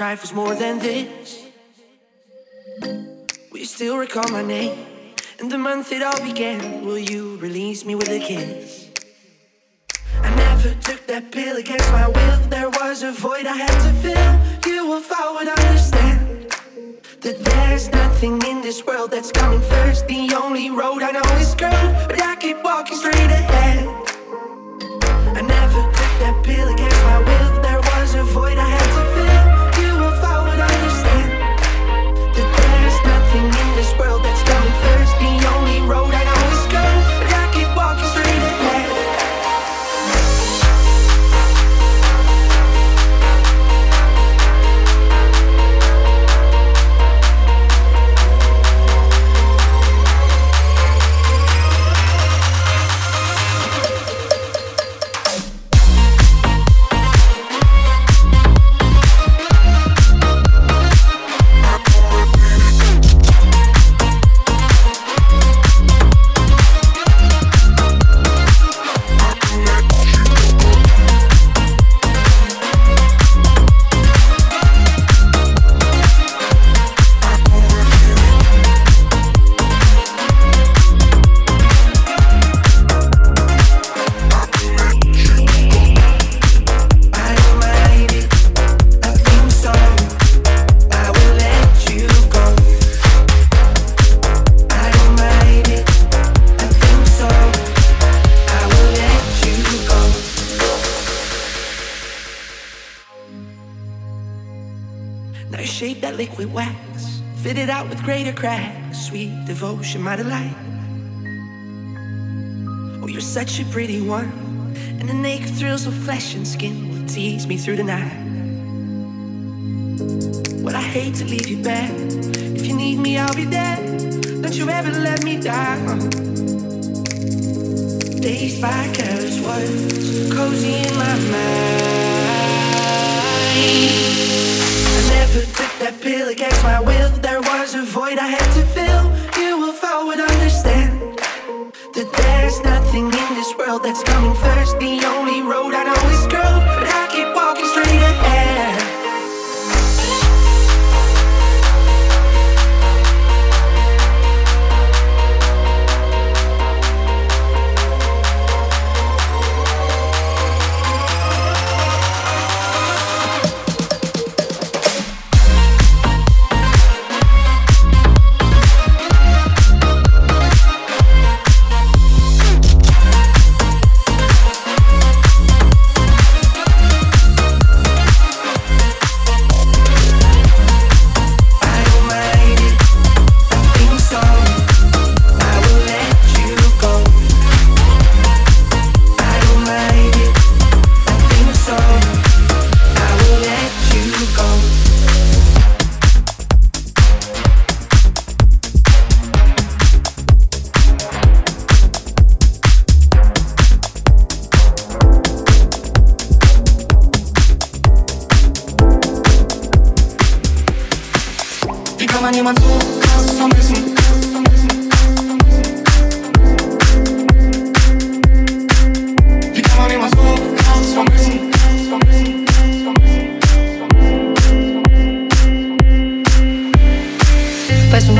for trifle's more than this. Will you still recall my name and the month it all began? Will you release me with a kiss? I never took that pill against my will. There was a void I had to fill. You will forward understand that there's nothing in this world that's coming first. The only road I know is curved, but I keep walking straight ahead. I never took that pill against my will. There was a void with greater cracks. Sweet devotion, my delight. Oh, you're such a pretty one. And the naked thrills of flesh and skin will tease me through the night. Well, I hate to leave you back. If you need me, I'll be there. Don't you ever let me down. Dazed by careless words, cozy in my mind. I never took that pill against my will. A void I had to fill. You will forward understand that there's nothing in this world that's coming first. The only road I know is curved, but I keep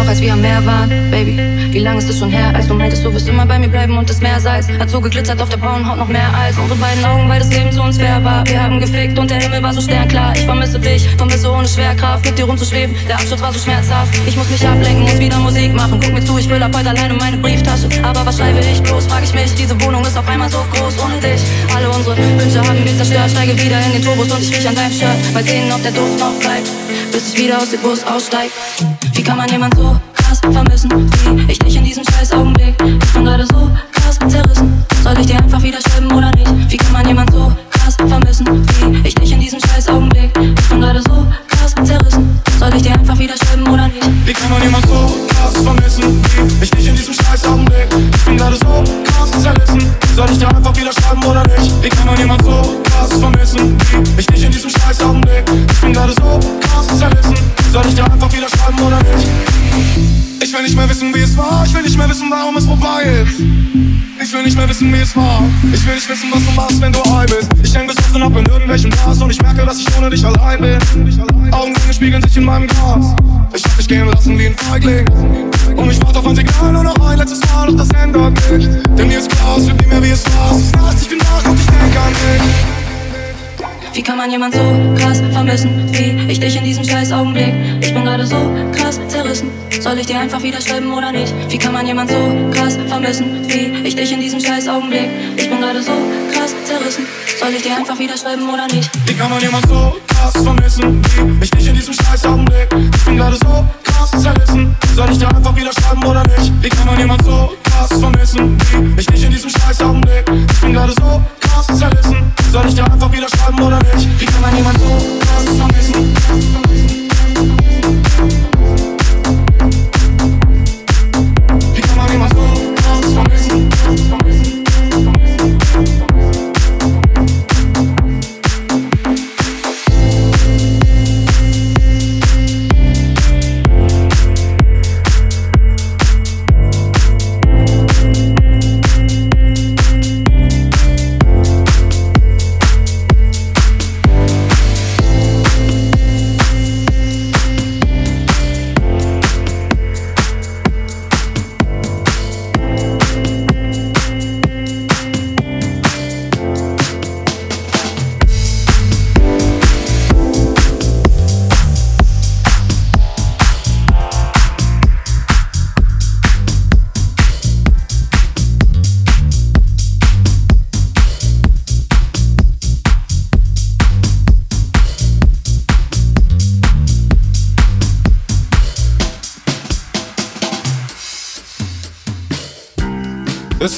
noch, als wir am Meer waren, Baby? Wie lange ist es schon her, als du meintest, du wirst immer bei mir bleiben und das Meersalz hat so geglitzert auf der braunen Haut noch mehr als unsere beiden Augen, weil das Leben zu uns fair war. Wir haben gefickt und der Himmel war so sternklar. Ich vermisse dich, vermisse ohne Schwerkraft, mit dir rumzuschweben. Der Abschluss war so schmerzhaft. Ich muss mich ablenken, muss wieder Musik machen. Guck mir zu, ich füll ab heute alleine meine Brieftasche. Aber was schreibe ich bloß, frag ich mich. Diese Wohnung ist auf einmal so groß ohne dich. Alle unsere Wünsche haben wir zerstört. Steige wieder in den Turbos und ich riech an deinem Shirt. Mal sehen, ob der Duft noch bleibt, bis ich wieder aus dem Bus aussteig. Wie kann man jemand so krass vermissen wie ich dich in diesem scheiß Augenblick? Ich bin gerade so krass zerrissen. Soll ich dir einfach wieder schreiben oder nicht? Wie kann man jemand so krass vermissen wie ich dich in diesem scheiß Augenblick? Ich bin gerade so krass zerrissen. Soll ich dir einfach wieder schreiben oder nicht? Wie kann man jemand so krass vermissen? Wie ich dich in diesem scheiß Augenblick Ich bin gerade so krass zerrissen Soll ich dir einfach wieder schreiben oder nicht? Wie kann man jemand so krass vermissen? Wie ich dich in diesem scheiß Augenblick Soll ich dir einfach wieder schreiben oder nicht? Ich will nicht mehr wissen, wie es war. Ich will nicht mehr wissen, warum es vorbei ist. Ich will nicht mehr wissen, wie es war. Ich will nicht wissen, was du machst, wenn du high bist. Ich häng besoffen ab in irgendwelchen Bars Und ich merke, dass ich ohne dich allein bin. Augenringe spiegeln sich in meinem Glas. Ich hab dich gehen lassen wie ein Feigling. Und ich warte auf ein Signal nur noch ein letztes Mal Doch das ändert nicht Denn mir ist klar, es wird nie mehr wie es war. Es ist nachts, ich bin wach und ich denk an dich Wie kann man jemand so krass vermissen wie ich dich in diesem scheiß Augenblick? Ich bin gerade so krass zerrissen. Soll ich dir einfach wieder schreiben oder nicht? Wie kann man jemand so krass vermissen wie ich dich in diesem scheiß Augenblick? Ich bin gerade so krass zerrissen. Soll ich dir einfach wieder schreiben oder nicht? Wie kann man jemand so krass vermissen wie ich dich in diesem scheiß Augenblick Ich bin gerade so krass zerrissen Soll ich dir einfach wieder schreiben oder nicht? Wie kann man jemand so krass vermissen wie ich dich in diesem scheiß Augenblick Ich bin gerade so zerrissen Soll ich dir einfach wieder schreiben oder nicht? Wie kann man jemand so krass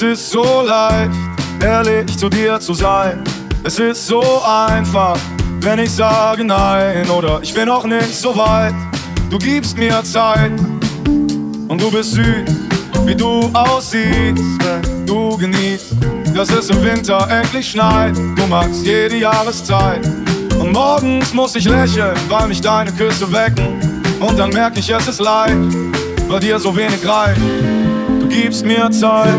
ist so leicht, ehrlich zu dir zu sein. Es ist so einfach, wenn ich sage nein oder ich bin noch nicht so weit. Du gibst mir Zeit und du bist süß, wie du aussiehst, wenn du genießt, dass es im Winter endlich schneit. Du magst jede Jahreszeit und morgens muss ich lächeln, weil mich deine Küsse wecken. Und dann merk ich, es ist leid, weil dir so wenig reicht. Du gibst mir Zeit.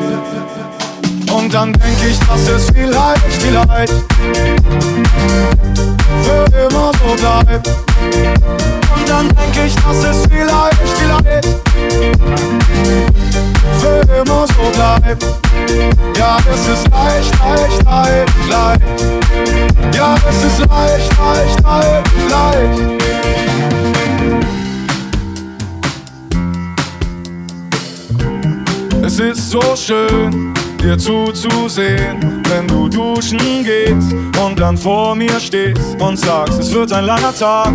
Und dann denk ich, dass es vielleicht, vielleicht für immer so bleibt. Und dann denk ich, dass es vielleicht, vielleicht für immer so bleibt. Ja, es ist leicht, leicht, leicht, leicht. Ja, es ist leicht, leicht, leicht, leicht. Es ist so schön, dir zuzusehen, wenn du duschen gehst und dann vor mir stehst und sagst, es wird ein langer Tag.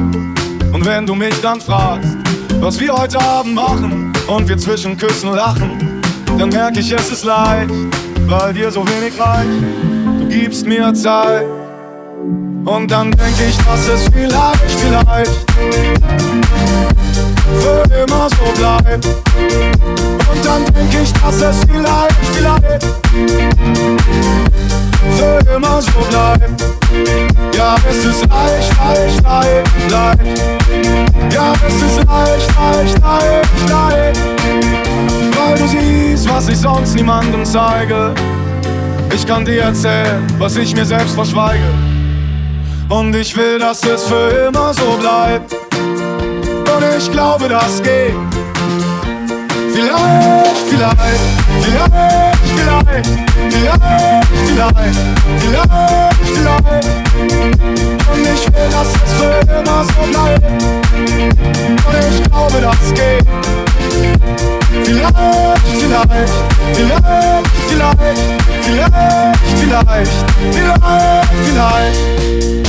Und wenn du mich dann fragst, was wir heute Abend machen und wir zwischen Küssen lachen, dann merk ich, es ist leid, weil dir so wenig reicht. Du gibst mir Zeit. Und dann denk ich, dass es vielleicht, vielleicht für immer so bleibt. Und dann denk ich, dass es vielleicht, vielleicht für immer so bleibt. Ja, es ist leicht, leicht, leicht, leicht. Ja, es ist leicht, leicht, leicht, leicht. Weil du siehst, was ich sonst niemandem zeige. Ich kann dir erzählen, was ich mir selbst verschweige. Und ich will, dass es für immer so bleibt. Und ich glaube, das geht. Vielleicht, vielleicht, vielleicht, vielleicht, vielleicht, vielleicht, vielleicht, vielleicht. Und ich will, dass es für immer so bleibt. Und ich glaube, das geht. Vielleicht, vielleicht, vielleicht, vielleicht, vielleicht, vielleicht, vielleicht, vielleicht.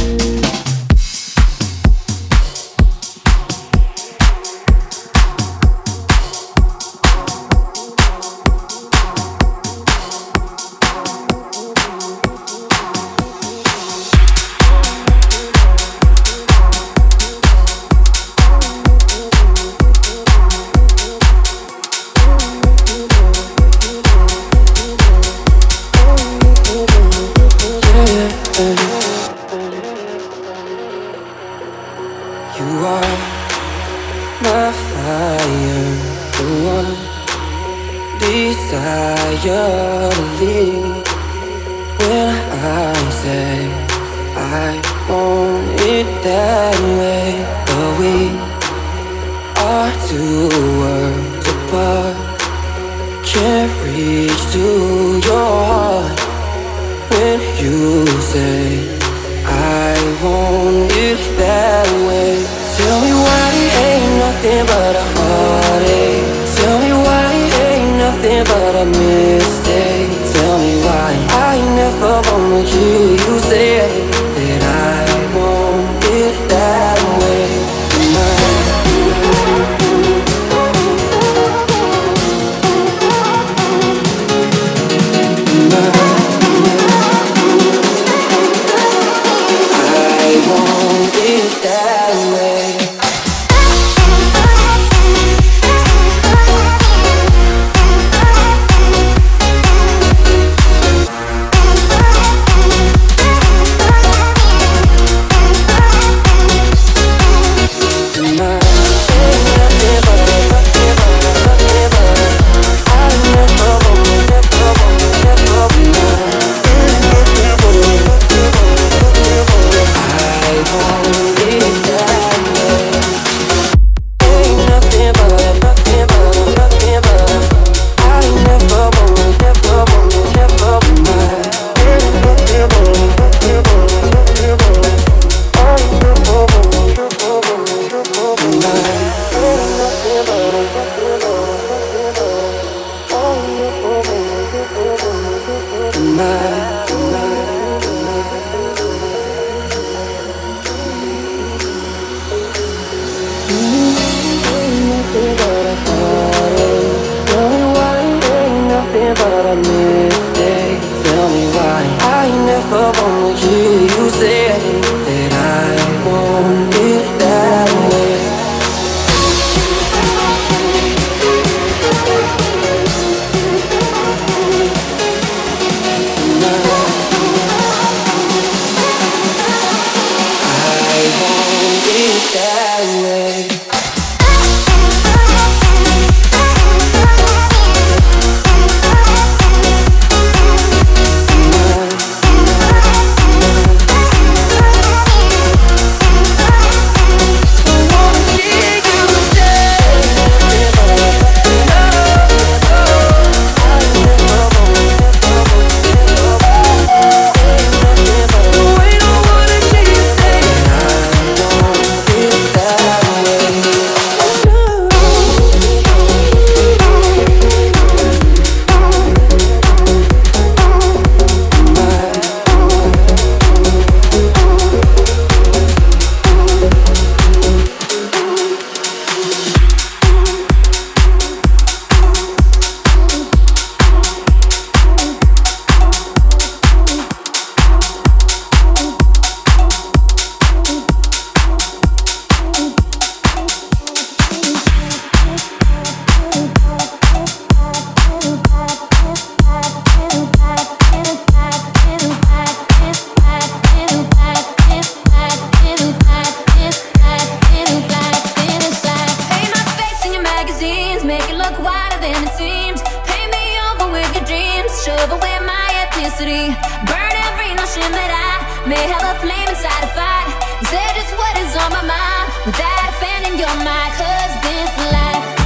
than it seems. Paint me over with your dreams. Shove away my ethnicity. Burn every notion that I may have a flame inside a fight. Say just what is on my mind without offending your mind. Cause this life.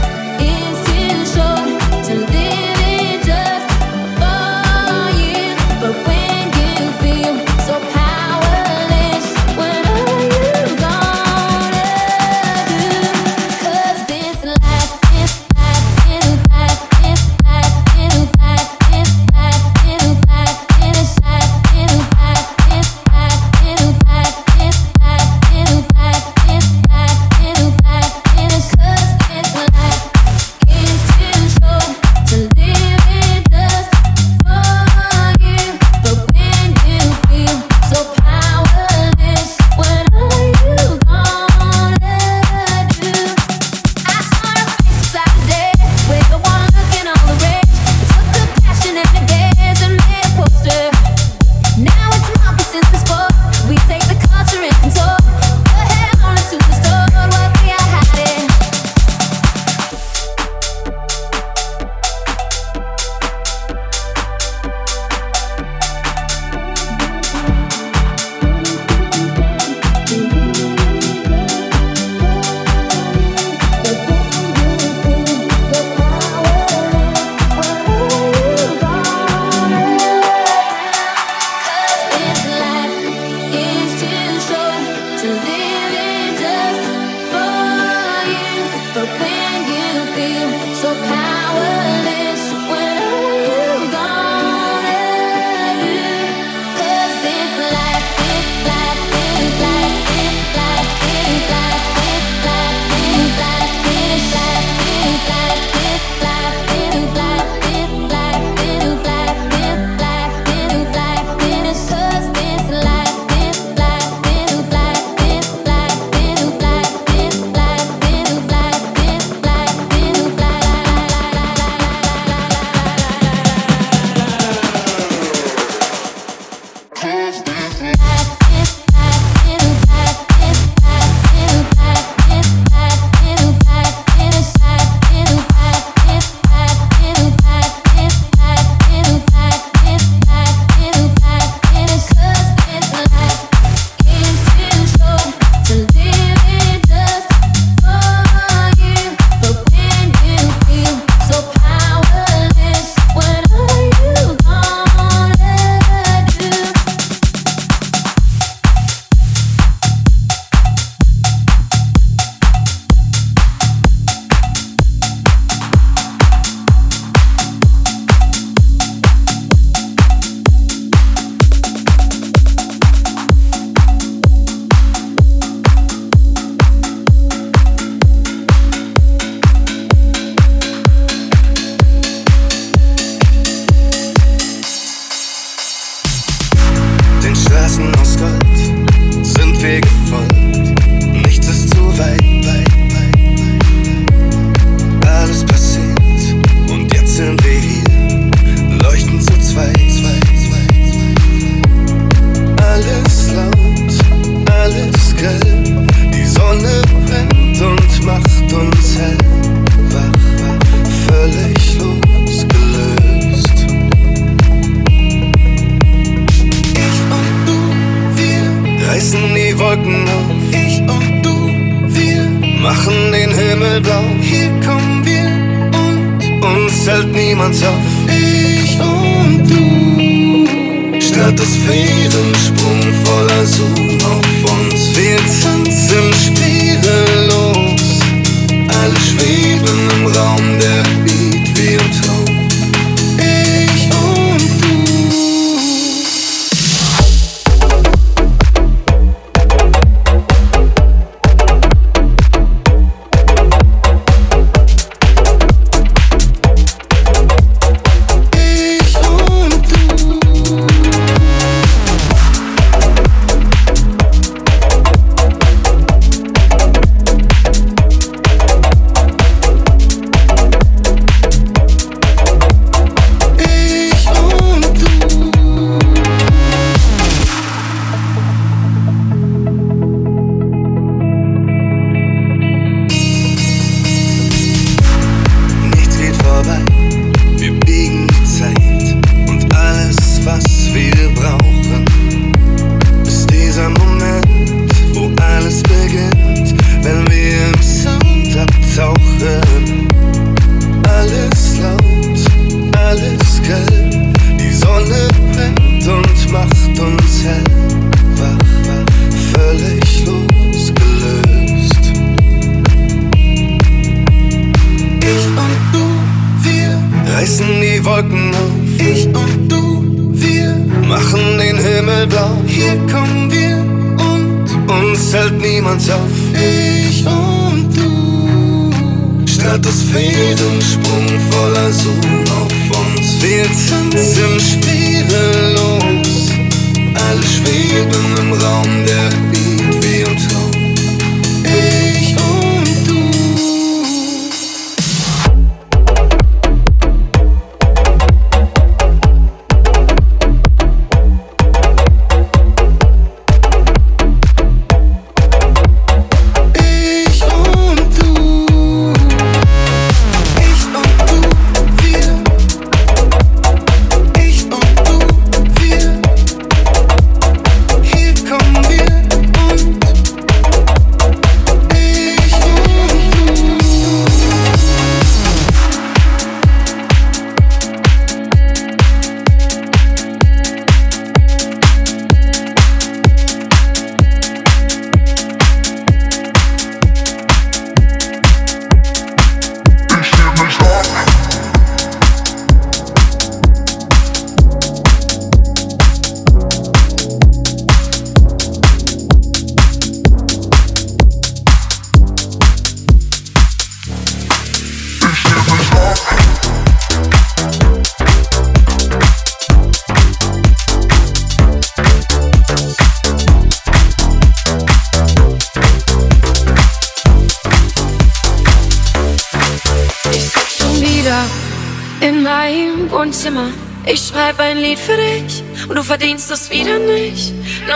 Du, Stratosphärensprung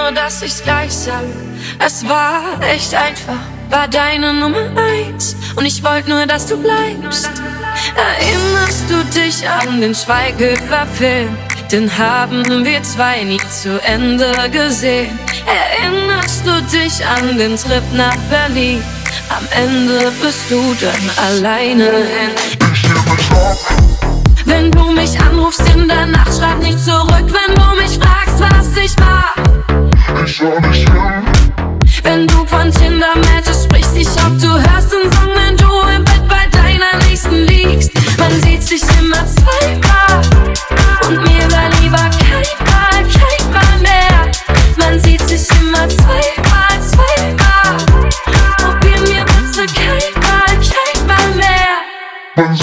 Nur dass ich's gleich sag. Es war echt einfach, war deine Nummer eins. Und ich wollte nur, dass du bleibst. Erinnerst du dich an den Schweighöfer-Film? Den haben wir zwei nie zu Ende gesehen. Erinnerst du dich an den Trip nach Berlin? Am Ende bist du dann alleine hin. Wenn du mich anrufst in der Nacht, schreib nicht zurück, wenn du mich fragst, was ich war. Wenn du von Tinder-Matches sprichst, ich hoff, du hörst den Song, wenn du im Bett bei deiner Nächsten liegst. Man sieht sich immer zweimal und mir war lieber keinmal, keinmal mehr. Man sieht sich immer zweimal, zweimal. Probier mir bitte keinmal, keinmal mehr. Man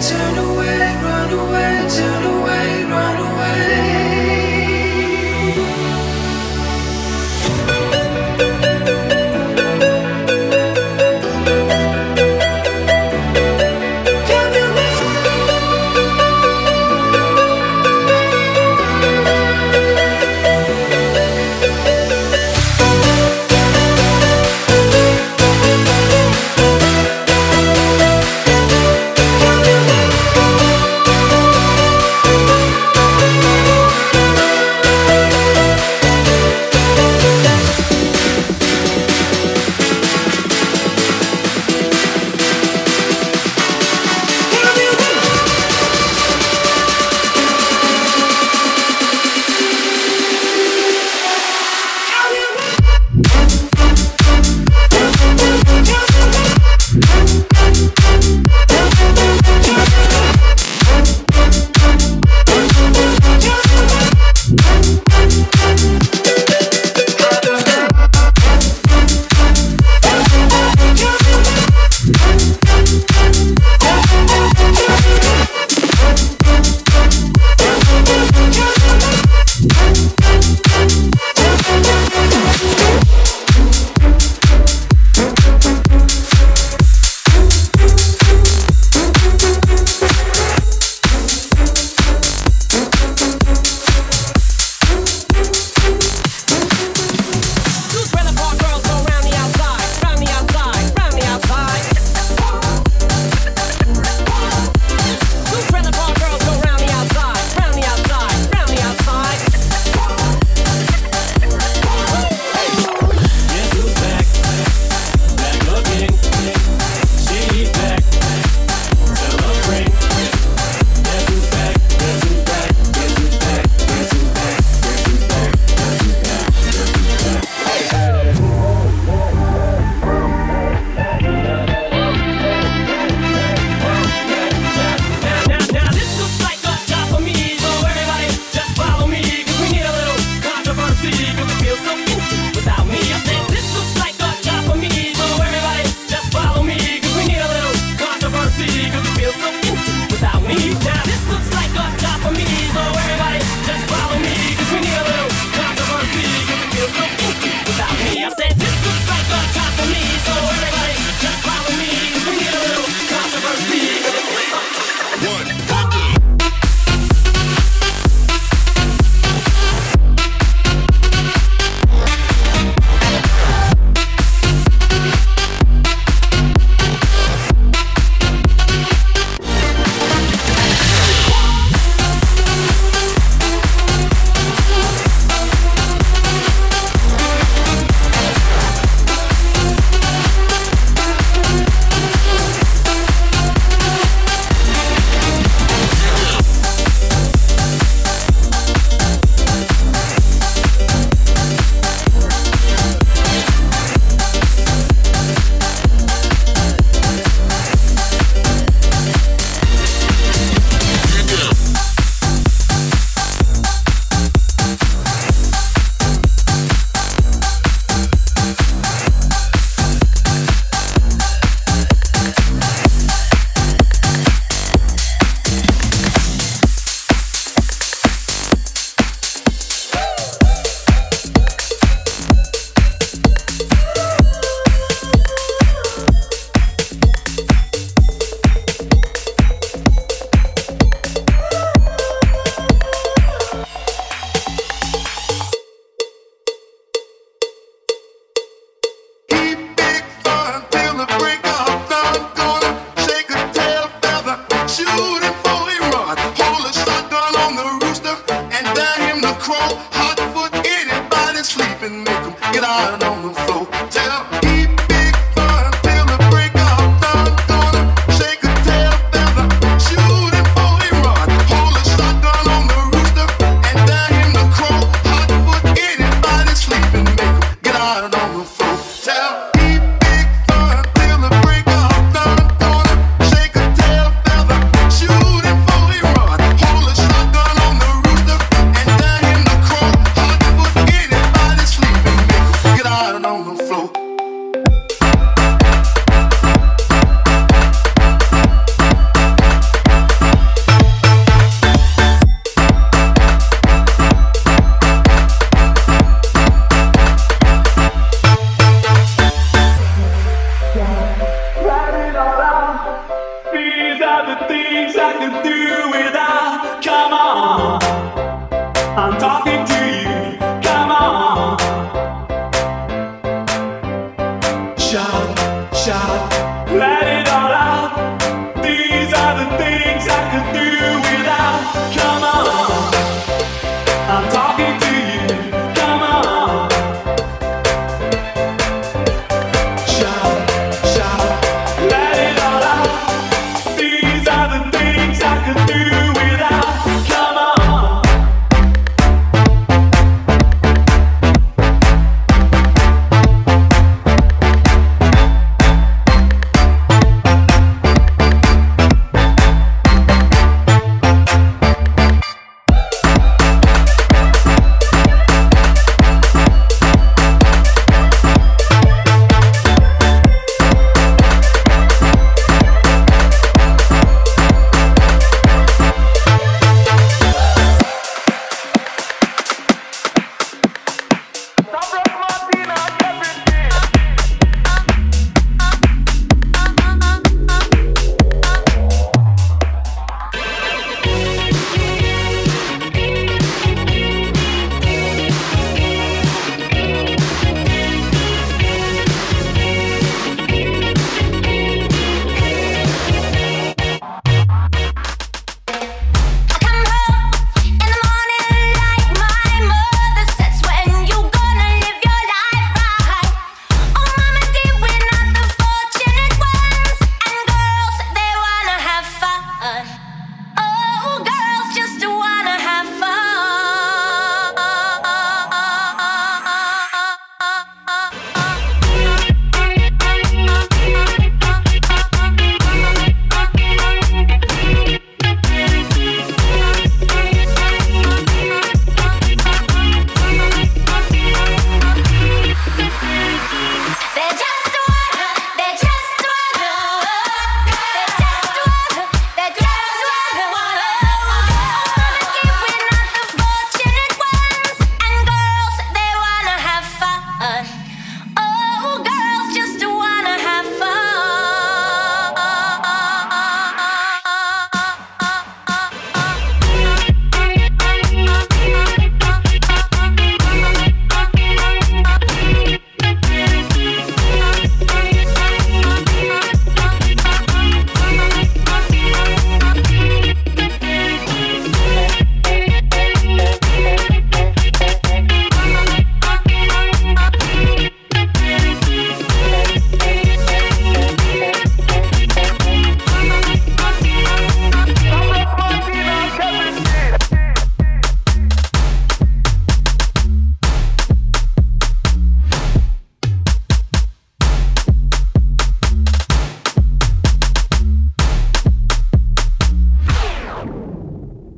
turn away, run away, turn away, run away.